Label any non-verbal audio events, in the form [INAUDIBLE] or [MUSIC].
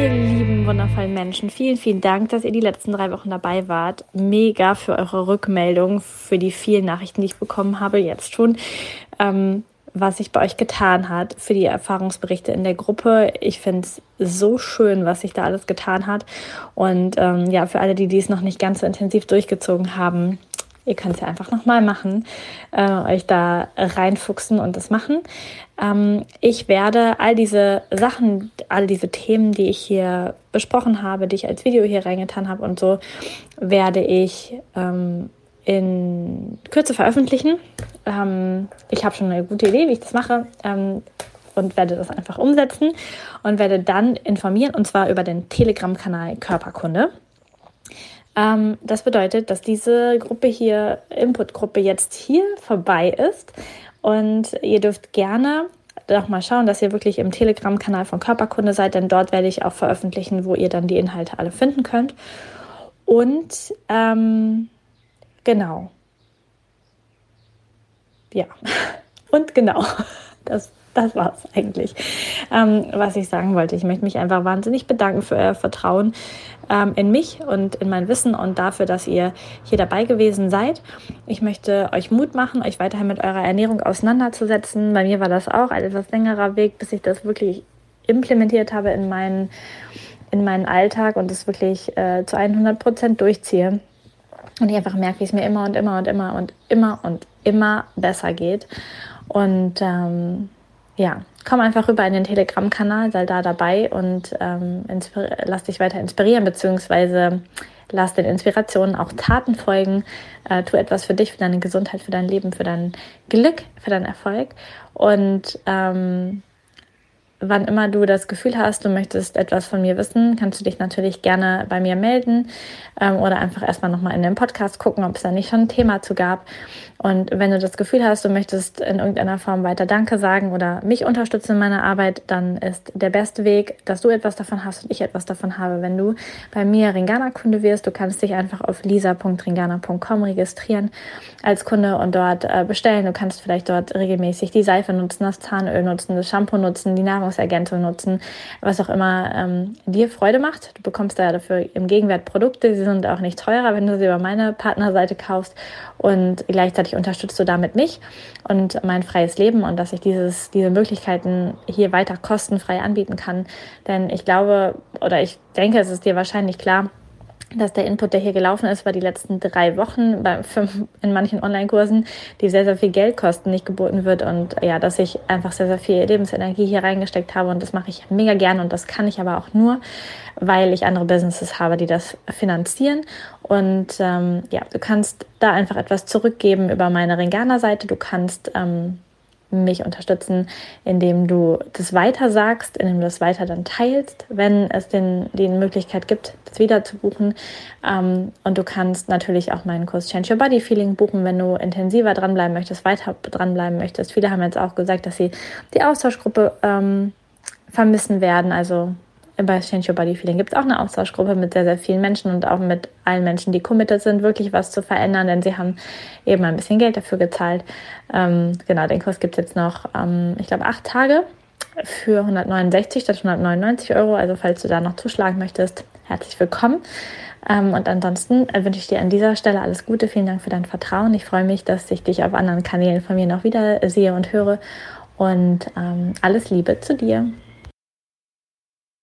Ihr lieben, wundervollen Menschen, vielen, vielen Dank, dass ihr die letzten drei Wochen dabei wart. Mega für eure Rückmeldung, für die vielen Nachrichten, die ich bekommen habe, jetzt schon. Ähm, was sich bei euch getan hat, für die Erfahrungsberichte in der Gruppe. Ich finde es so schön, was sich da alles getan hat. Und ähm, ja, für alle, die dies noch nicht ganz so intensiv durchgezogen haben, Ihr könnt es ja einfach nochmal machen, äh, euch da reinfuchsen und das machen. Ähm, ich werde all diese Sachen, all diese Themen, die ich hier besprochen habe, die ich als Video hier reingetan habe und so, werde ich ähm, in Kürze veröffentlichen. Ähm, ich habe schon eine gute Idee, wie ich das mache ähm, und werde das einfach umsetzen und werde dann informieren und zwar über den Telegram-Kanal Körperkunde. Ähm, das bedeutet, dass diese Gruppe hier, Input-Gruppe, jetzt hier vorbei ist. Und ihr dürft gerne doch mal schauen, dass ihr wirklich im Telegram-Kanal von Körperkunde seid, denn dort werde ich auch veröffentlichen, wo ihr dann die Inhalte alle finden könnt. Und ähm, genau. Ja. [LAUGHS] Und genau. [LAUGHS] Das das war es eigentlich, ähm, was ich sagen wollte. Ich möchte mich einfach wahnsinnig bedanken für euer Vertrauen ähm, in mich und in mein Wissen und dafür, dass ihr hier dabei gewesen seid. Ich möchte euch Mut machen, euch weiterhin mit eurer Ernährung auseinanderzusetzen. Bei mir war das auch ein etwas längerer Weg, bis ich das wirklich implementiert habe in meinen, in meinen Alltag und es wirklich äh, zu 100 Prozent durchziehe. Und ich einfach merke, wie es mir immer und immer und immer und immer und immer besser geht. Und ähm, ja, komm einfach rüber in den Telegram-Kanal, sei da dabei und ähm, lass dich weiter inspirieren, beziehungsweise lass den Inspirationen auch Taten folgen. Äh, tu etwas für dich, für deine Gesundheit, für dein Leben, für dein Glück, für deinen Erfolg. Und ähm, wann immer du das Gefühl hast, du möchtest etwas von mir wissen, kannst du dich natürlich gerne bei mir melden ähm, oder einfach erstmal nochmal in den Podcast gucken, ob es da nicht schon ein Thema zu gab. Und wenn du das Gefühl hast, du möchtest in irgendeiner Form weiter Danke sagen oder mich unterstützen in meiner Arbeit, dann ist der beste Weg, dass du etwas davon hast und ich etwas davon habe. Wenn du bei mir Ringana-Kunde wirst, du kannst dich einfach auf lisa.ringana.com registrieren als Kunde und dort äh, bestellen. Du kannst vielleicht dort regelmäßig die Seife nutzen, das Zahnöl nutzen, das Shampoo nutzen, die Nahrungsergänzung nutzen, was auch immer ähm, dir Freude macht. Du bekommst da dafür im Gegenwert Produkte. Sie sind auch nicht teurer, wenn du sie über meine Partnerseite kaufst und gleichzeitig unterstützt du damit mich und mein freies Leben und dass ich dieses, diese Möglichkeiten hier weiter kostenfrei anbieten kann. Denn ich glaube oder ich denke, es ist dir wahrscheinlich klar, dass der Input, der hier gelaufen ist, war die letzten drei Wochen bei fünf, in manchen Online-Kursen, die sehr, sehr viel Geld kosten, nicht geboten wird und ja, dass ich einfach sehr, sehr viel Lebensenergie hier reingesteckt habe und das mache ich mega gern und das kann ich aber auch nur, weil ich andere Businesses habe, die das finanzieren. Und ähm, ja, du kannst da einfach etwas zurückgeben über meine Ringana-Seite, du kannst ähm, mich unterstützen, indem du das weiter sagst, indem du das weiter dann teilst, wenn es den, die Möglichkeit gibt, das wieder zu buchen. Ähm, und du kannst natürlich auch meinen Kurs Change Your Body Feeling buchen, wenn du intensiver dranbleiben möchtest, weiter dranbleiben möchtest. Viele haben jetzt auch gesagt, dass sie die Austauschgruppe ähm, vermissen werden. Also bei Change Your Body Feeling gibt es auch eine Austauschgruppe mit sehr, sehr vielen Menschen und auch mit allen Menschen, die committed sind, wirklich was zu verändern, denn sie haben eben ein bisschen Geld dafür gezahlt. Ähm, genau, den Kurs gibt es jetzt noch, ähm, ich glaube, acht Tage für 169 statt 199 Euro. Also falls du da noch zuschlagen möchtest, herzlich willkommen. Ähm, und ansonsten wünsche ich dir an dieser Stelle alles Gute. Vielen Dank für dein Vertrauen. Ich freue mich, dass ich dich auf anderen Kanälen von mir noch wieder sehe und höre. Und ähm, alles Liebe zu dir.